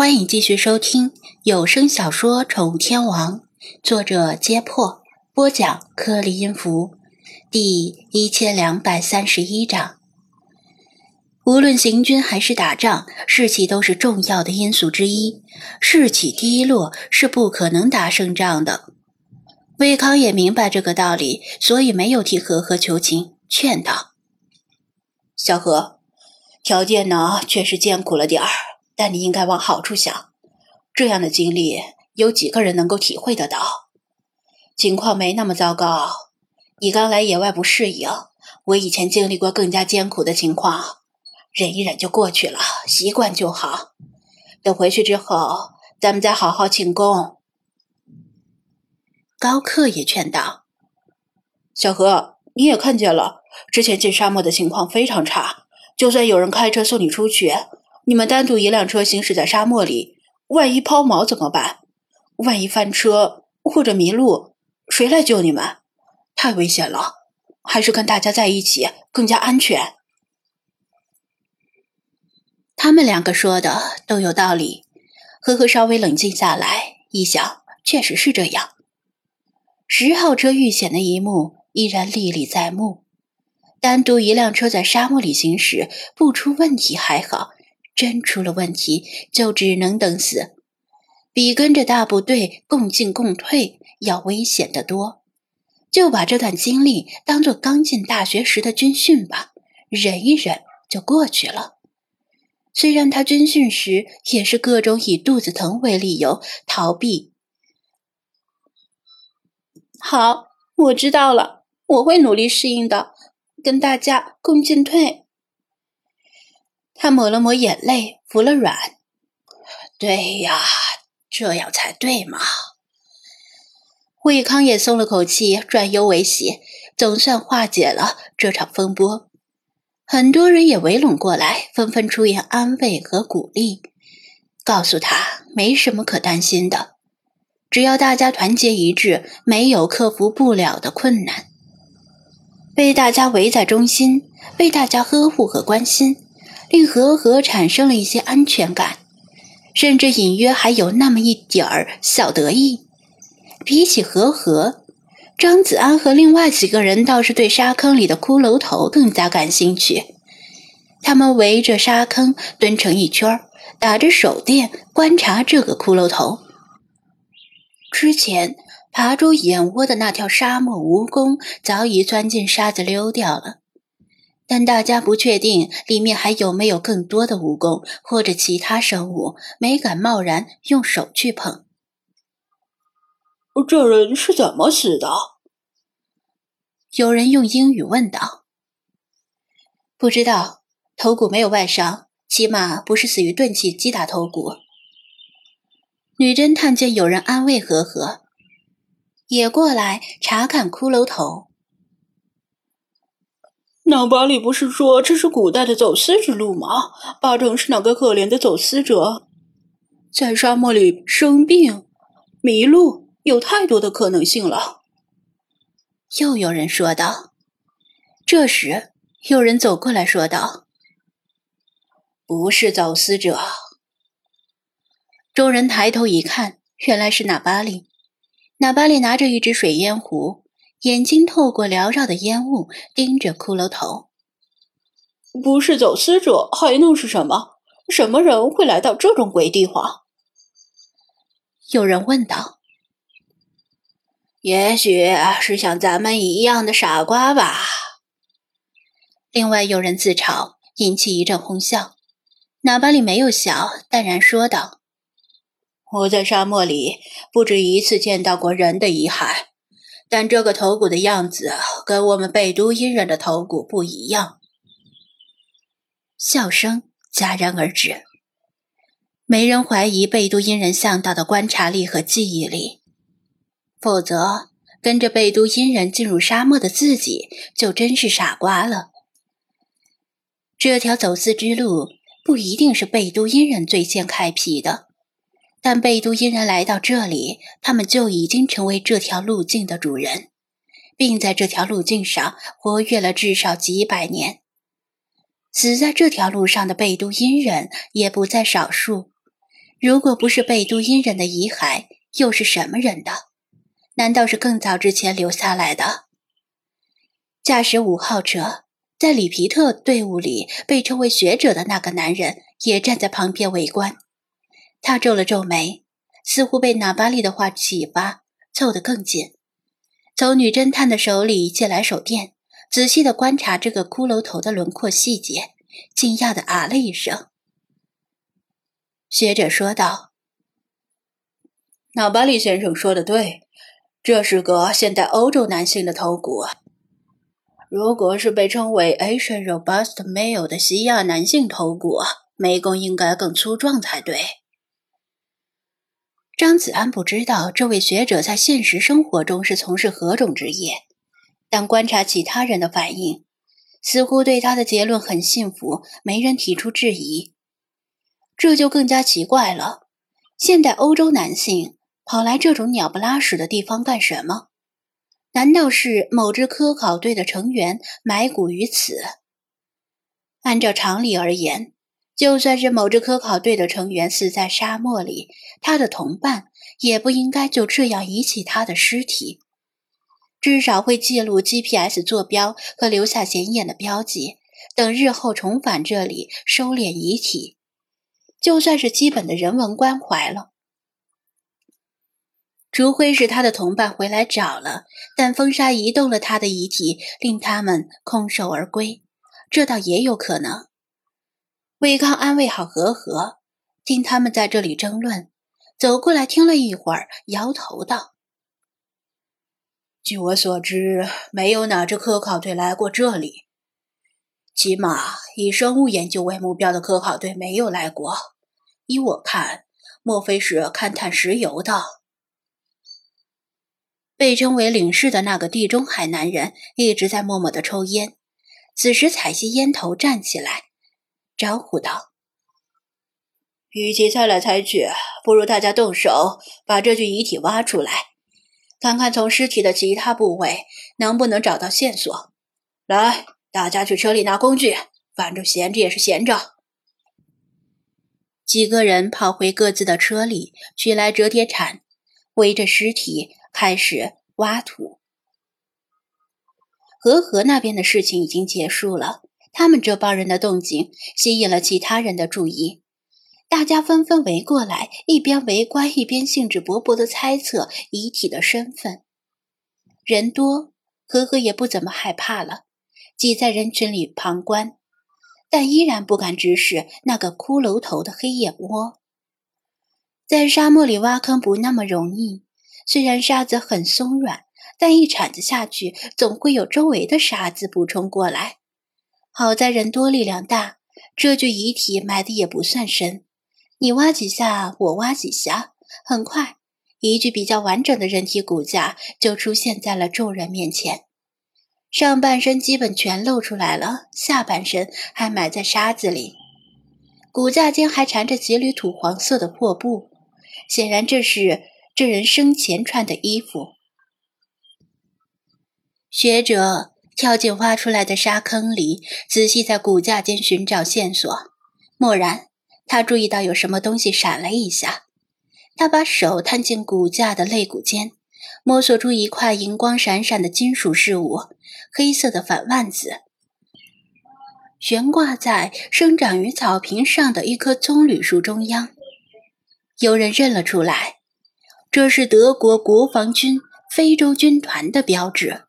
欢迎继续收听有声小说《宠物天王》，作者：揭破，播讲：颗粒音符，第一千两百三十一章。无论行军还是打仗，士气都是重要的因素之一。士气低落是不可能打胜仗的。魏康也明白这个道理，所以没有替何何求情，劝道：“小何，条件呢确实艰苦了点儿。”但你应该往好处想，这样的经历有几个人能够体会得到？情况没那么糟糕。你刚来野外不适应，我以前经历过更加艰苦的情况，忍一忍就过去了，习惯就好。等回去之后，咱们再好好庆功。高克也劝道：“小何，你也看见了，之前进沙漠的情况非常差，就算有人开车送你出去。”你们单独一辆车行驶在沙漠里，万一抛锚怎么办？万一翻车或者迷路，谁来救你们？太危险了，还是跟大家在一起更加安全。他们两个说的都有道理。呵呵，稍微冷静下来，一想，确实是这样。十号车遇险的一幕依然历历在目。单独一辆车在沙漠里行驶，不出问题还好。真出了问题，就只能等死，比跟着大部队共进共退要危险得多。就把这段经历当做刚进大学时的军训吧，忍一忍就过去了。虽然他军训时也是各种以肚子疼为理由逃避。好，我知道了，我会努力适应的，跟大家共进退。他抹了抹眼泪，服了软。对呀，这样才对嘛。魏康也松了口气，转忧为喜，总算化解了这场风波。很多人也围拢过来，纷纷出言安慰和鼓励，告诉他没什么可担心的，只要大家团结一致，没有克服不了的困难。被大家围在中心，被大家呵护和关心。令和和产生了一些安全感，甚至隐约还有那么一点儿小得意。比起和和，张子安和另外几个人倒是对沙坑里的骷髅头更加感兴趣。他们围着沙坑蹲成一圈，打着手电观察这个骷髅头。之前爬出眼窝的那条沙漠蜈蚣早已钻进沙子溜掉了。但大家不确定里面还有没有更多的蜈蚣或者其他生物，没敢贸然用手去碰。这人是怎么死的？有人用英语问道。不知道，头骨没有外伤，起码不是死于钝器击打头骨。女侦探见有人安慰和和，也过来查看骷髅头。脑巴里不是说这是古代的走私之路吗？八成是哪个可怜的走私者，在沙漠里生病、迷路，有太多的可能性了。又有人说道。这时，有人走过来说道：“不是走私者。”众人抬头一看，原来是纳巴里。纳巴里拿着一只水烟壶。眼睛透过缭绕的烟雾盯着骷髅头，不是走私者还能是什么？什么人会来到这种鬼地方？有人问道。也许是像咱们一样的傻瓜吧。另外有人自嘲，引起一阵哄笑。喇叭里没有笑，淡然说道：“我在沙漠里不止一次见到过人的遗骸。”但这个头骨的样子跟我们贝都因人的头骨不一样。笑声戛然而止。没人怀疑贝都因人向导的观察力和记忆力，否则跟着贝都因人进入沙漠的自己就真是傻瓜了。这条走私之路不一定是贝都因人最先开辟的。但贝都因人来到这里，他们就已经成为这条路径的主人，并在这条路径上活跃了至少几百年。死在这条路上的贝都因人也不在少数，如果不是贝都因人的遗骸，又是什么人的？难道是更早之前留下来的？驾驶五号车，在里皮特队伍里被称为学者的那个男人也站在旁边围观。他皱了皱眉，似乎被纳巴利的话启发，凑得更近，从女侦探的手里借来手电，仔细地观察这个骷髅头的轮廓细节，惊讶地啊了一声。学者说道：“纳巴利先生说的对，这是个现代欧洲男性的头骨。如果是被称为 Asian robust male 的西亚男性头骨，眉弓应该更粗壮才对。”张子安不知道这位学者在现实生活中是从事何种职业，但观察其他人的反应，似乎对他的结论很信服，没人提出质疑。这就更加奇怪了。现代欧洲男性跑来这种鸟不拉屎的地方干什么？难道是某支科考队的成员埋骨于此？按照常理而言，就算是某支科考队的成员死在沙漠里，他的同伴也不应该就这样遗弃他的尸体，至少会记录 GPS 坐标和留下显眼的标记，等日后重返这里收敛遗体。就算是基本的人文关怀了，除非是他的同伴回来找了，但风沙移动了他的遗体，令他们空手而归，这倒也有可能。魏康安慰好和和，听他们在这里争论，走过来听了一会儿，摇头道：“据我所知，没有哪支科考队来过这里。”起码以生物研究为目标的科考队没有来过。依我看，莫非是勘探石油的？被称为领事的那个地中海男人一直在默默的抽烟，此时采吸烟头，站起来，招呼道：“与其猜来猜去，不如大家动手把这具遗体挖出来，看看从尸体的其他部位能不能找到线索。来。”大家去车里拿工具，反正闲着也是闲着。几个人跑回各自的车里，取来折叠铲，围着尸体开始挖土。河河那边的事情已经结束了，他们这帮人的动静吸引了其他人的注意，大家纷纷围过来，一边围观一边兴致勃勃地猜测遗体的身份。人多，河河也不怎么害怕了。挤在人群里旁观，但依然不敢直视那个骷髅头的黑眼窝。在沙漠里挖坑不那么容易，虽然沙子很松软，但一铲子下去，总会有周围的沙子补充过来。好在人多力量大，这具遗体埋的也不算深，你挖几下，我挖几下，很快，一具比较完整的人体骨架就出现在了众人面前。上半身基本全露出来了，下半身还埋在沙子里，骨架间还缠着几缕土黄色的破布，显然这是这人生前穿的衣服。学者跳进挖出来的沙坑里，仔细在骨架间寻找线索。蓦然，他注意到有什么东西闪了一下，他把手探进骨架的肋骨间。摸索出一块银光闪闪的金属饰物，黑色的反腕子，悬挂在生长于草坪上的一棵棕榈树中央。有人认了出来，这是德国国防军非洲军团的标志。